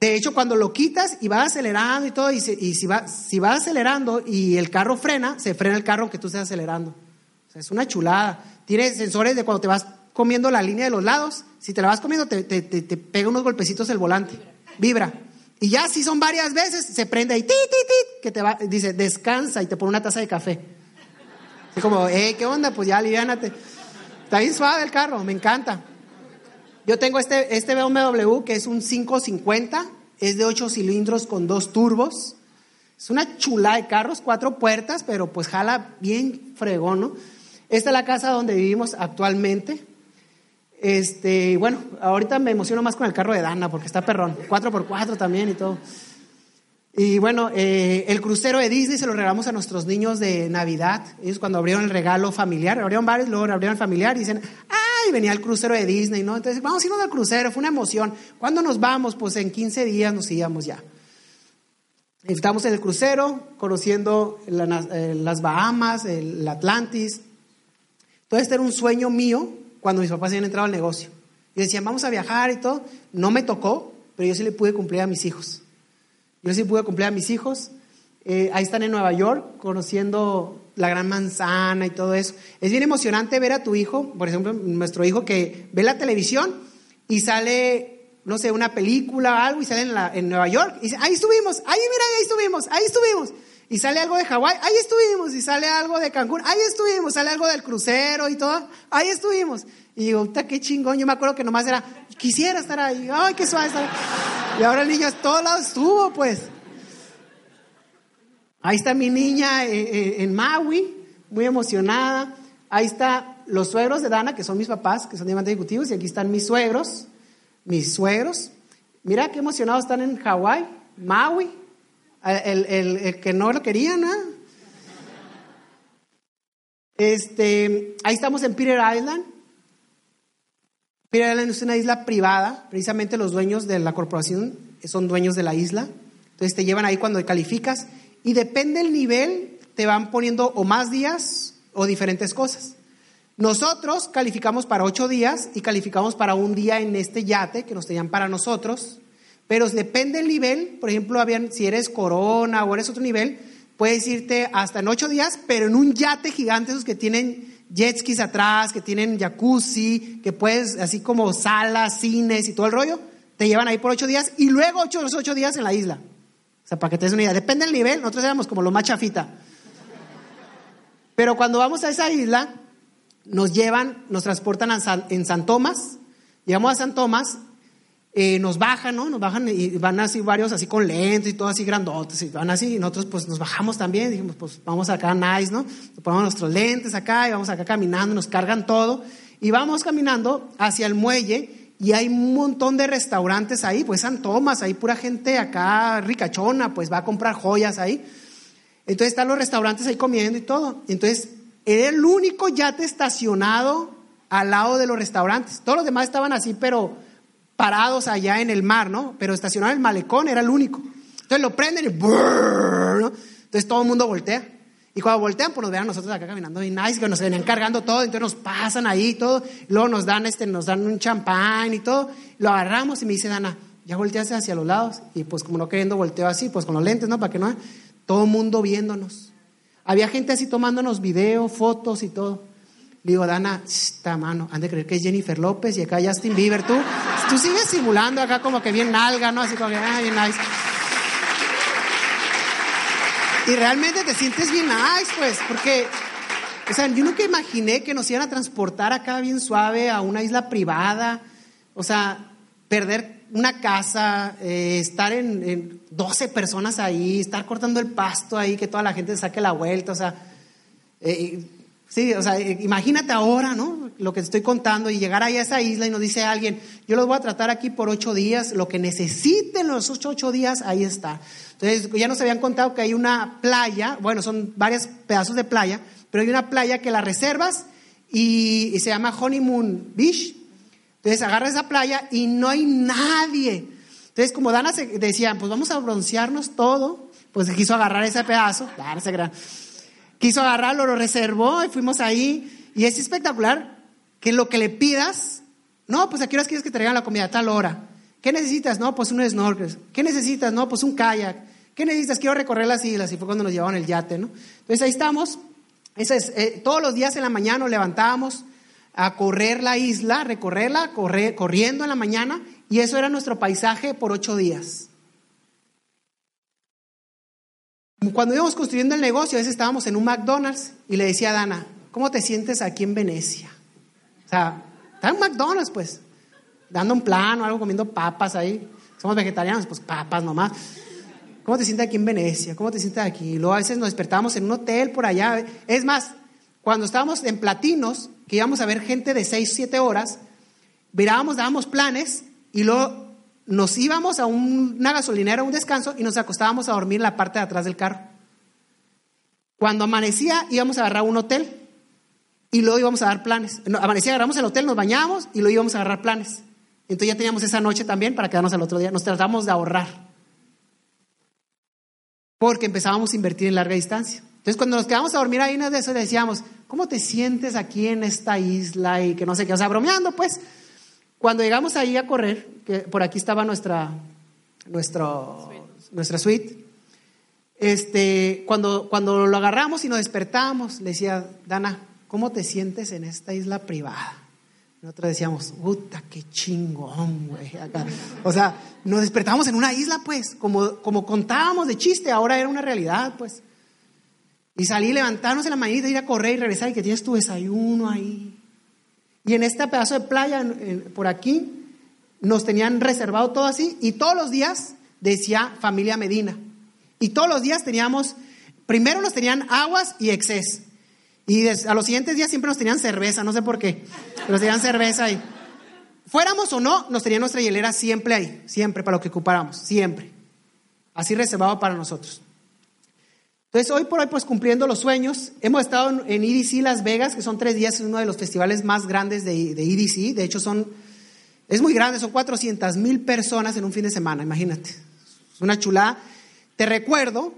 De hecho, cuando lo quitas y vas acelerando y todo, y, si, va, si vas acelerando y el carro frena, se frena el carro aunque tú estés acelerando. O sea, es una chulada. Tiene sensores de cuando te vas comiendo la línea de los lados. Si te la vas comiendo, te, te, te, pega unos golpecitos el volante. Vibra. Y ya si son varias veces, se prende ahí, ti, ti, ti, que te va, dice, descansa y te pone una taza de café. Así como, eh, ¿qué onda? Pues ya aliviánate. Está bien suave el carro, me encanta. Yo tengo este, este BMW que es un 550, es de 8 cilindros con dos turbos. Es una chula de carros, cuatro puertas, pero pues jala bien fregón, ¿no? Esta es la casa donde vivimos actualmente. Este, bueno, ahorita me emociono más con el carro de Dana porque está perrón, 4x4 también y todo. Y bueno, eh, el crucero de Disney se lo regalamos a nuestros niños de Navidad. Ellos cuando abrieron el regalo familiar, abrieron varios, luego abrieron el familiar y dicen, ¡ay! Venía el crucero de Disney, ¿no? Entonces, vamos a irnos al crucero, fue una emoción. ¿Cuándo nos vamos? Pues en 15 días nos íbamos ya. Estamos en el crucero, conociendo eh, las Bahamas, el Atlantis. Todo este era un sueño mío cuando mis papás habían entrado al negocio. Y decían, vamos a viajar y todo. No me tocó, pero yo sí le pude cumplir a mis hijos. Yo sí pude cumplir a mis hijos. Eh, ahí están en Nueva York, conociendo la gran manzana y todo eso. Es bien emocionante ver a tu hijo, por ejemplo, nuestro hijo que ve la televisión y sale, no sé, una película o algo y sale en, en Nueva York y dice, ahí estuvimos, ahí mira, ahí estuvimos, ahí estuvimos y sale algo de Hawái, ahí estuvimos, y sale algo de Cancún, ahí estuvimos, sale algo del crucero y todo, ahí estuvimos. Y digo, qué chingón, yo me acuerdo que nomás era, quisiera estar ahí, ay, qué suave estar Y ahora el niño a todos lados estuvo, pues. Ahí está mi niña eh, eh, en Maui, muy emocionada. Ahí está los suegros de Dana, que son mis papás, que son diamantes ejecutivos, y aquí están mis suegros, mis suegros. Mira qué emocionados están en Hawái, Maui. El, el, que no lo querían, ¿no? Este, ahí estamos en Peter Island. Peter Island es una isla privada, precisamente los dueños de la corporación son dueños de la isla. Entonces te llevan ahí cuando calificas y depende del nivel, te van poniendo o más días o diferentes cosas. Nosotros calificamos para ocho días y calificamos para un día en este yate que nos tenían para nosotros. Pero depende del nivel, por ejemplo, habían, si eres corona o eres otro nivel, puedes irte hasta en ocho días, pero en un yate gigante, esos que tienen jet skis atrás, que tienen jacuzzi, que puedes, así como salas, cines y todo el rollo, te llevan ahí por ocho días y luego ocho, ocho días en la isla. O sea, para que te des una idea. Depende del nivel, nosotros éramos como lo más chafita. Pero cuando vamos a esa isla, nos llevan, nos transportan en San Tomás, llegamos a San Tomás eh, nos bajan, ¿no? Nos bajan y van así varios así con lentes y todo así grandotes y van así y nosotros pues nos bajamos también, dijimos pues vamos acá nice, ¿no? ponemos nuestros lentes acá y vamos acá caminando, nos cargan todo y vamos caminando hacia el muelle y hay un montón de restaurantes ahí, pues San Tomás, hay pura gente acá ricachona, pues va a comprar joyas ahí. Entonces están los restaurantes ahí comiendo y todo. Entonces era el único yate estacionado al lado de los restaurantes. Todos los demás estaban así, pero parados allá en el mar, ¿no? Pero estacionado en el malecón era el único. Entonces lo prenden y. Entonces todo el mundo voltea. Y cuando voltean, pues nos vean nosotros acá caminando y nice, que nos venían cargando todo, entonces nos pasan ahí y todo, luego nos dan este, nos dan un champán y todo, lo agarramos y me dice Dana, ya volteaste hacia los lados, y pues como no queriendo volteo así, pues con los lentes, ¿no? Para que no, todo el mundo viéndonos. Había gente así tomándonos video, fotos y todo. Le digo, Dana, esta mano, han de creer que es Jennifer López y acá Justin Bieber. Tú, tú sigues simulando acá como que bien nalga, ¿no? Así como que, ah, bien nice. Y realmente te sientes bien nice, pues, porque, o sea, yo nunca imaginé que nos iban a transportar acá bien suave a una isla privada. O sea, perder una casa, eh, estar en, en 12 personas ahí, estar cortando el pasto ahí, que toda la gente saque la vuelta, o sea, eh, Sí, o sea, imagínate ahora, ¿no? Lo que te estoy contando y llegar ahí a esa isla y nos dice alguien, yo los voy a tratar aquí por ocho días, lo que necesiten los ocho, ocho días, ahí está. Entonces, ya nos habían contado que hay una playa, bueno, son varios pedazos de playa, pero hay una playa que la reservas y, se llama Honeymoon Beach. Entonces, agarras esa playa y no hay nadie. Entonces, como Dana se, decían, pues vamos a broncearnos todo, pues quiso agarrar ese pedazo, claro, ese gran quiso agarrarlo, lo reservó y fuimos ahí. Y es espectacular que lo que le pidas, no, pues a qué horas quieres que te traigan la comida a tal hora. ¿Qué necesitas? No, pues un snorkel. ¿Qué necesitas? No, pues un kayak. ¿Qué necesitas? Quiero recorrer las islas. Y fue cuando nos llevaban el yate, ¿no? Entonces ahí estamos. es, eh, todos los días en la mañana nos levantábamos a correr la isla, recorrerla, correr, corriendo en la mañana. Y eso era nuestro paisaje por ocho días. Cuando íbamos construyendo el negocio, a veces estábamos en un McDonald's y le decía a Dana, ¿cómo te sientes aquí en Venecia? O sea, está en McDonald's, pues, dando un plano, algo, comiendo papas ahí. Somos vegetarianos, pues papas nomás. ¿Cómo te sientes aquí en Venecia? ¿Cómo te sientes aquí? Y luego a veces nos despertábamos en un hotel por allá. Es más, cuando estábamos en Platinos, que íbamos a ver gente de 6, 7 horas, mirábamos, dábamos planes y luego nos íbamos a una gasolinera, un descanso, y nos acostábamos a dormir en la parte de atrás del carro. Cuando amanecía, íbamos a agarrar un hotel y luego íbamos a dar planes. amanecía, agarramos el hotel, nos bañábamos y luego íbamos a agarrar planes. Entonces ya teníamos esa noche también para quedarnos al otro día. Nos tratamos de ahorrar. Porque empezábamos a invertir en larga distancia. Entonces cuando nos quedamos a dormir ahí, de eso decíamos, ¿cómo te sientes aquí en esta isla? Y que no sé qué, o sea, bromeando pues. Cuando llegamos ahí a correr, que por aquí estaba nuestra, nuestro, nuestra suite, este, cuando, cuando lo agarramos y nos despertamos, le decía, Dana, ¿cómo te sientes en esta isla privada? Nosotros decíamos, puta, qué chingón, güey. O sea, nos despertamos en una isla, pues, como, como contábamos de chiste, ahora era una realidad, pues. Y salí, levantarnos en la mañana, ir a correr y regresar y que tienes tu desayuno ahí. Y en este pedazo de playa, por aquí, nos tenían reservado todo así y todos los días decía familia Medina. Y todos los días teníamos, primero nos tenían aguas y exceso. Y a los siguientes días siempre nos tenían cerveza, no sé por qué. Nos tenían cerveza ahí. Fuéramos o no, nos tenían nuestra hielera siempre ahí, siempre para lo que ocupáramos, siempre. Así reservado para nosotros. Entonces, hoy por hoy, pues cumpliendo los sueños, hemos estado en EDC Las Vegas, que son tres días, es uno de los festivales más grandes de, de EDC. De hecho, son, es muy grande, son 400 mil personas en un fin de semana, imagínate. Es una chulada. Te recuerdo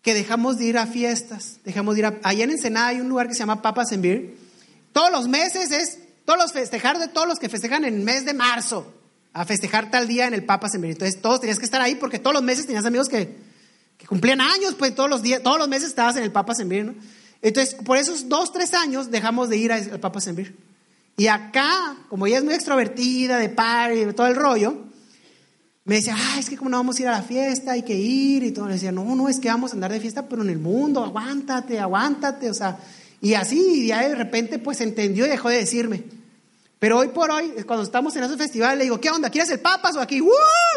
que dejamos de ir a fiestas, dejamos de ir a... Allá en Ensenada hay un lugar que se llama Papas and Beer. Todos los meses es, todos los festejar de todos los que festejan en el mes de marzo, a festejar tal día en el Papas and Beer. Entonces, todos tenías que estar ahí porque todos los meses tenías amigos que que cumplían años, pues todos los días, todos los meses estabas en el Papa Sembir, ¿no? Entonces, por esos dos, tres años dejamos de ir al Papa Sembir. Y acá, como ella es muy extrovertida, de par y de todo el rollo, me decía, ay, es que como no vamos a ir a la fiesta, hay que ir, y todo. Le decía, no, no, es que vamos a andar de fiesta, pero en el mundo, aguántate, aguántate, o sea, y así, y ya de repente, pues entendió y dejó de decirme. Pero hoy por hoy, cuando estamos en esos festivales, le digo, ¿qué onda? ¿Quieres el papas o aquí? ¡Uh!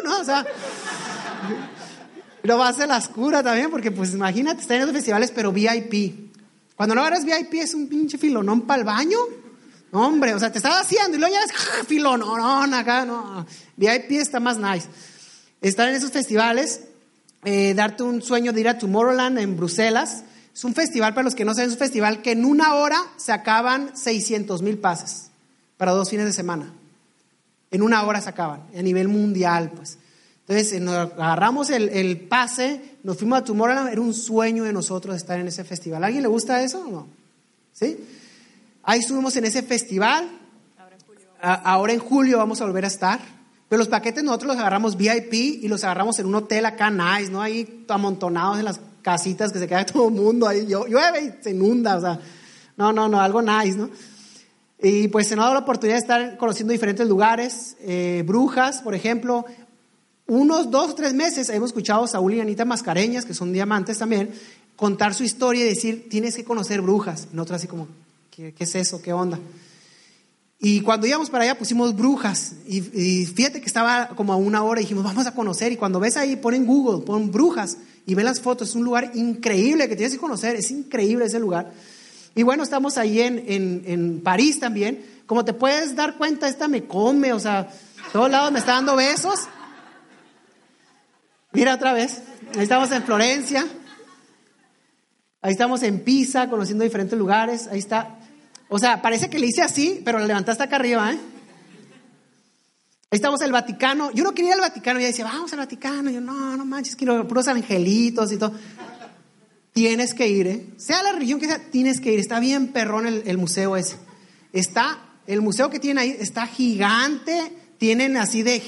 ¿No? O sea, lo vas a la oscura también, porque pues imagínate, estar en esos festivales, pero VIP. Cuando no eres VIP es un pinche filonón para el baño. No, hombre, o sea, te estaba haciendo y luego ya es filonón acá, no. VIP está más nice. Estar en esos festivales, eh, darte un sueño de ir a Tomorrowland en Bruselas. Es un festival, para los que no saben, es un festival que en una hora se acaban 600 mil pases para dos fines de semana. En una hora se acaban, a nivel mundial, pues. Entonces eh, nos agarramos el, pase, nos fuimos a Tomorrowland, era un sueño de nosotros estar en ese festival. ¿A alguien le gusta eso o no? ¿Sí? Ahí estuvimos en ese festival. Ahora en julio vamos a volver a estar. Pero los paquetes nosotros los agarramos VIP y los agarramos en un hotel acá nice, ¿no? Ahí amontonados en las casitas que se queda todo el mundo ahí. Llueve y se inunda, o sea, No, no, no, algo nice, ¿no? Y pues se nos ha dado la oportunidad de estar conociendo diferentes lugares, eh, brujas, por ejemplo. Unos dos tres meses hemos escuchado a Saúl y Anita Mascareñas, que son diamantes también, contar su historia y decir, tienes que conocer brujas. Nosotros así como, ¿qué, es eso? ¿Qué onda? Y cuando íbamos para allá pusimos brujas. Y, y, fíjate que estaba como a una hora y dijimos, vamos a conocer. Y cuando ves ahí, pon en Google, pon brujas y ve las fotos. Es un lugar increíble que tienes que conocer. Es increíble ese lugar. Y bueno, estamos ahí en, en, en París también. Como te puedes dar cuenta, esta me come, o sea, todos lados me está dando besos. Mira otra vez. Ahí estamos en Florencia. Ahí estamos en Pisa, conociendo diferentes lugares. Ahí está. O sea, parece que le hice así, pero la levantaste acá arriba, ¿eh? Ahí estamos en el Vaticano. Yo no quería ir al Vaticano. Ella decía, vamos al Vaticano. Yo, no, no manches, quiero puros angelitos y todo. Tienes que ir, ¿eh? Sea la religión que sea, tienes que ir. Está bien perrón el, el museo ese. Está, el museo que tienen ahí está gigante. Tienen así de,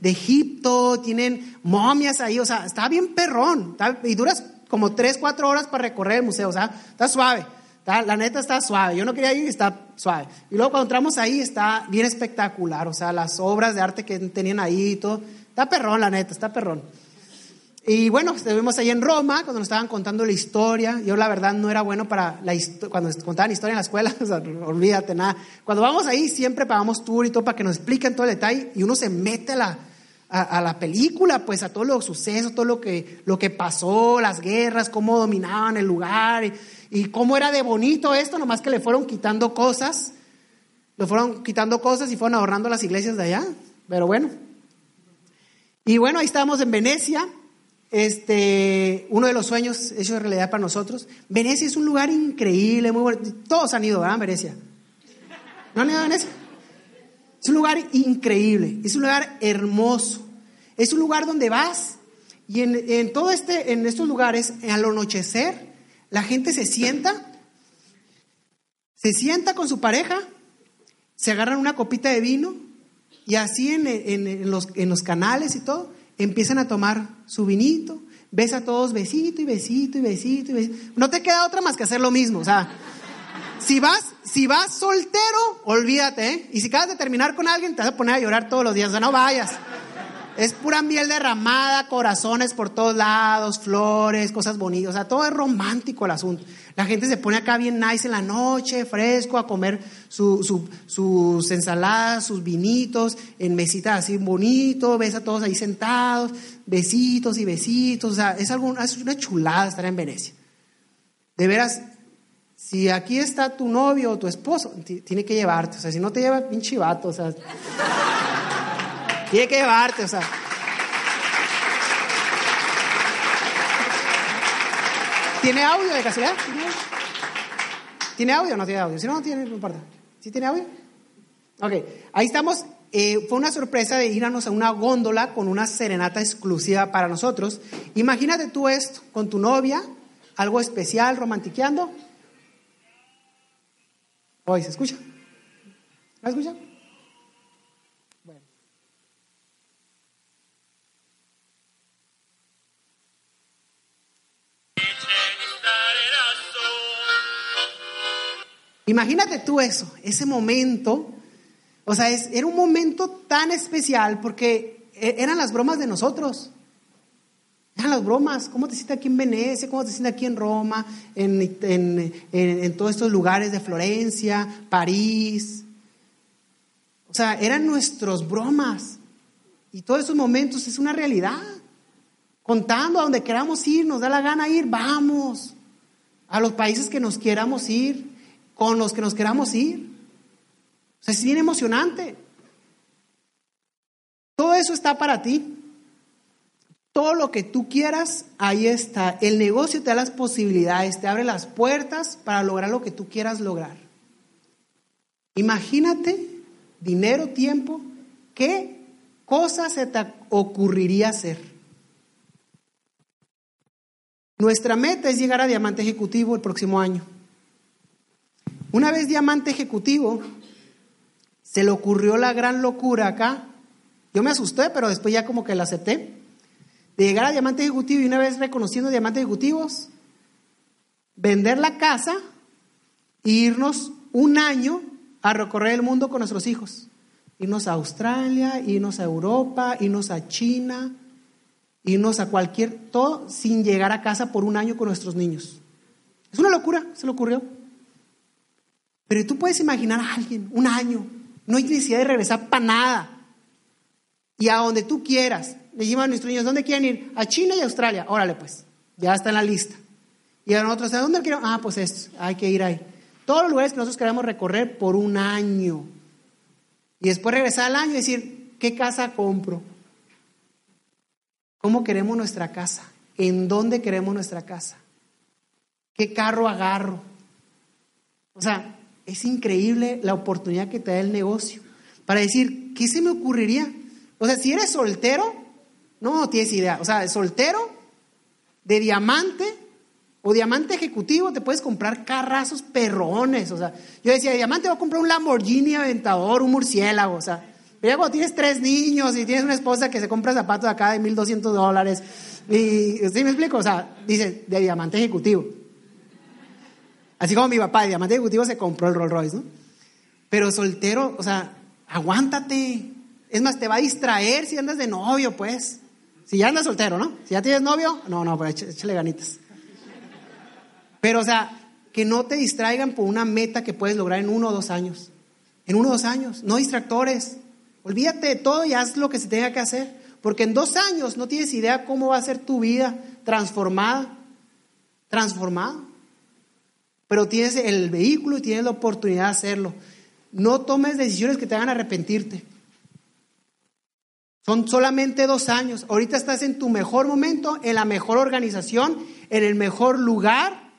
de, Egipto, tienen momias ahí. O sea, está bien perrón. Y duras como tres, cuatro horas para recorrer el museo. O sea, está suave. La neta está suave. Yo no quería ir, está suave. Y luego cuando entramos ahí está bien espectacular. O sea, las obras de arte que tenían ahí y todo. Está perrón, la neta, está perrón. Y bueno, estuvimos ahí en Roma cuando nos estaban contando la historia. Yo la verdad no era bueno para la cuando contaban historia en la escuela, o sea, olvídate nada. Cuando vamos ahí siempre pagamos tour y todo para que nos expliquen todo el detalle y uno se mete a la, a, a la película, pues a todos los sucesos, todo lo que, lo que pasó, las guerras, cómo dominaban el lugar y, y cómo era de bonito esto, nomás que le fueron quitando cosas, le fueron quitando cosas y fueron ahorrando las iglesias de allá. Pero bueno. Y bueno, ahí estábamos en Venecia este, uno de los sueños hechos realidad para nosotros. Venecia es un lugar increíble, muy bueno. Todos han ido, ¿verdad? Venecia. ¿No han ido a Venecia? Es un lugar increíble, es un lugar hermoso. Es un lugar donde vas y en, en todo este, en estos lugares, al anochecer, la gente se sienta, se sienta con su pareja, se agarran una copita de vino y así en, en, en los, en los canales y todo, empiezan a tomar su vinito, ves a todos besito y besito y besito y besito. No te queda otra más que hacer lo mismo. O sea, si vas, si vas soltero, olvídate, ¿eh? Y si acabas de terminar con alguien, te vas a poner a llorar todos los días. O sea, no vayas. Es pura miel derramada, corazones por todos lados, flores, cosas bonitas. O sea, todo es romántico el asunto. La gente se pone acá bien nice en la noche, fresco, a comer su, su, sus ensaladas, sus vinitos, en mesitas así bonito, ves a todos ahí sentados, besitos y besitos. O sea, es, algo, es una chulada estar en Venecia. De veras, si aquí está tu novio o tu esposo, tiene que llevarte. O sea, si no te lleva, pinche vato. O sea. Tiene que llevarte, o sea. ¿Tiene audio de casualidad? ¿Tiene audio o no tiene audio? Si no, no tiene, no importa. ¿Sí tiene audio? Ok, ahí estamos. Eh, fue una sorpresa de irnos a una góndola con una serenata exclusiva para nosotros. Imagínate tú esto, con tu novia, algo especial, romantiqueando. Hoy, ¿se escucha? ¿La escucha? Imagínate tú eso, ese momento. O sea, es, era un momento tan especial porque e, eran las bromas de nosotros. Eran las bromas. ¿Cómo te sientes aquí en Venecia? ¿Cómo te sientes aquí en Roma? En, en, en, todos estos lugares de Florencia, París. O sea, eran nuestros bromas. Y todos esos momentos es una realidad. Contando a donde queramos ir, nos da la gana ir, vamos. A los países que nos queramos ir con los que nos queramos ir. O sea, es bien emocionante. Todo eso está para ti. Todo lo que tú quieras, ahí está. El negocio te da las posibilidades, te abre las puertas para lograr lo que tú quieras lograr. Imagínate, dinero, tiempo, ¿qué cosa se te ocurriría hacer? Nuestra meta es llegar a diamante ejecutivo el próximo año. Una vez diamante ejecutivo, se le ocurrió la gran locura acá. Yo me asusté, pero después ya como que la acepté. De llegar a diamante ejecutivo y una vez reconociendo diamantes ejecutivos, vender la casa e irnos un año a recorrer el mundo con nuestros hijos. Irnos a Australia, irnos a Europa, irnos a China, irnos a cualquier, todo sin llegar a casa por un año con nuestros niños. Es una locura, se le ocurrió. Pero tú puedes imaginar a alguien, un año, no hay necesidad de regresar para nada. Y a donde tú quieras. Le decimos a nuestros niños, ¿dónde quieren ir? A China y Australia. Órale pues, ya está en la lista. Y a nosotros, ¿a dónde quieren? Ah, pues esto, hay que ir ahí. Todos los lugares que nosotros queremos recorrer por un año. Y después regresar al año y decir, ¿qué casa compro? ¿Cómo queremos nuestra casa? ¿En dónde queremos nuestra casa? ¿Qué carro agarro? O sea, es increíble la oportunidad que te da el negocio para decir, ¿qué se me ocurriría? O sea, si eres soltero, no tienes idea. O sea, soltero, de diamante o diamante ejecutivo, te puedes comprar carrazos perrones. O sea, yo decía, diamante voy a comprar un Lamborghini Aventador, un murciélago. O sea, pero cuando tienes tres niños y tienes una esposa que se compra zapatos acá de 1.200 dólares, y, ¿sí me explico? O sea, dice, de diamante ejecutivo. Así como mi papá de diamante ejecutivo se compró el Rolls Royce, ¿no? Pero soltero, o sea, aguántate. Es más, te va a distraer si andas de novio, pues. Si ya andas soltero, ¿no? Si ya tienes novio, no, no, pues échale ganitas. Pero, o sea, que no te distraigan por una meta que puedes lograr en uno o dos años. En uno o dos años, no distractores. Olvídate de todo y haz lo que se tenga que hacer. Porque en dos años no tienes idea cómo va a ser tu vida transformada. Transformada pero tienes el vehículo y tienes la oportunidad de hacerlo. No tomes decisiones que te hagan arrepentirte. Son solamente dos años. Ahorita estás en tu mejor momento, en la mejor organización, en el mejor lugar,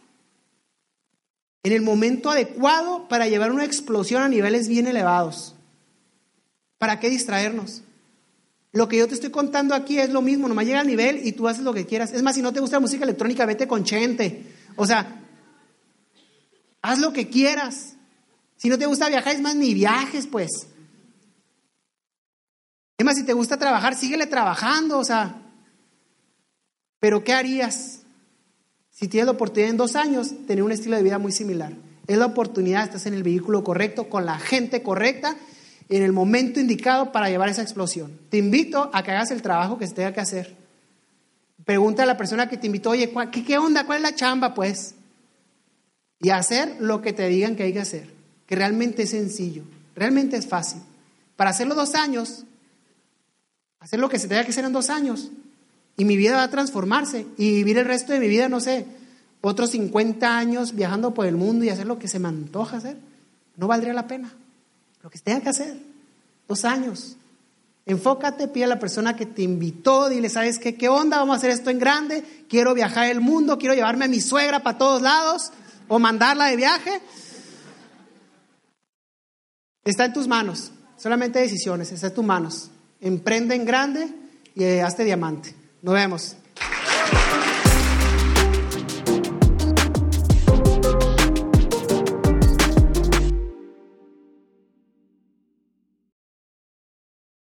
en el momento adecuado para llevar una explosión a niveles bien elevados. ¿Para qué distraernos? Lo que yo te estoy contando aquí es lo mismo, nomás llega al nivel y tú haces lo que quieras. Es más, si no te gusta la música electrónica, vete con Chente. O sea, Haz lo que quieras. Si no te gusta viajar, es más, ni viajes, pues. Es más, si te gusta trabajar, síguele trabajando, o sea. Pero ¿qué harías si tienes la oportunidad en dos años tener un estilo de vida muy similar? Es la oportunidad, estás en el vehículo correcto, con la gente correcta, en el momento indicado para llevar esa explosión. Te invito a que hagas el trabajo que se tenga que hacer. Pregunta a la persona que te invitó, oye, ¿qué, onda? ¿Cuál es la chamba? Pues y hacer lo que te digan que hay que hacer, que realmente es sencillo, realmente es fácil. Para hacerlo dos años, hacer lo que se tenga que hacer en dos años, y mi vida va a transformarse y vivir el resto de mi vida, no sé, otros 50 años viajando por el mundo y hacer lo que se me antoja hacer, no valdría la pena. Lo que tenga que hacer, dos años. Enfócate, pide a la persona que te invitó, dile, ¿sabes qué? ¿Qué onda? Vamos a hacer esto en grande, quiero viajar el mundo, quiero llevarme a mi suegra para todos lados o mandarla de viaje. Está en tus manos, solamente decisiones, está en tus manos. Emprende en grande y hazte diamante. Nos vemos.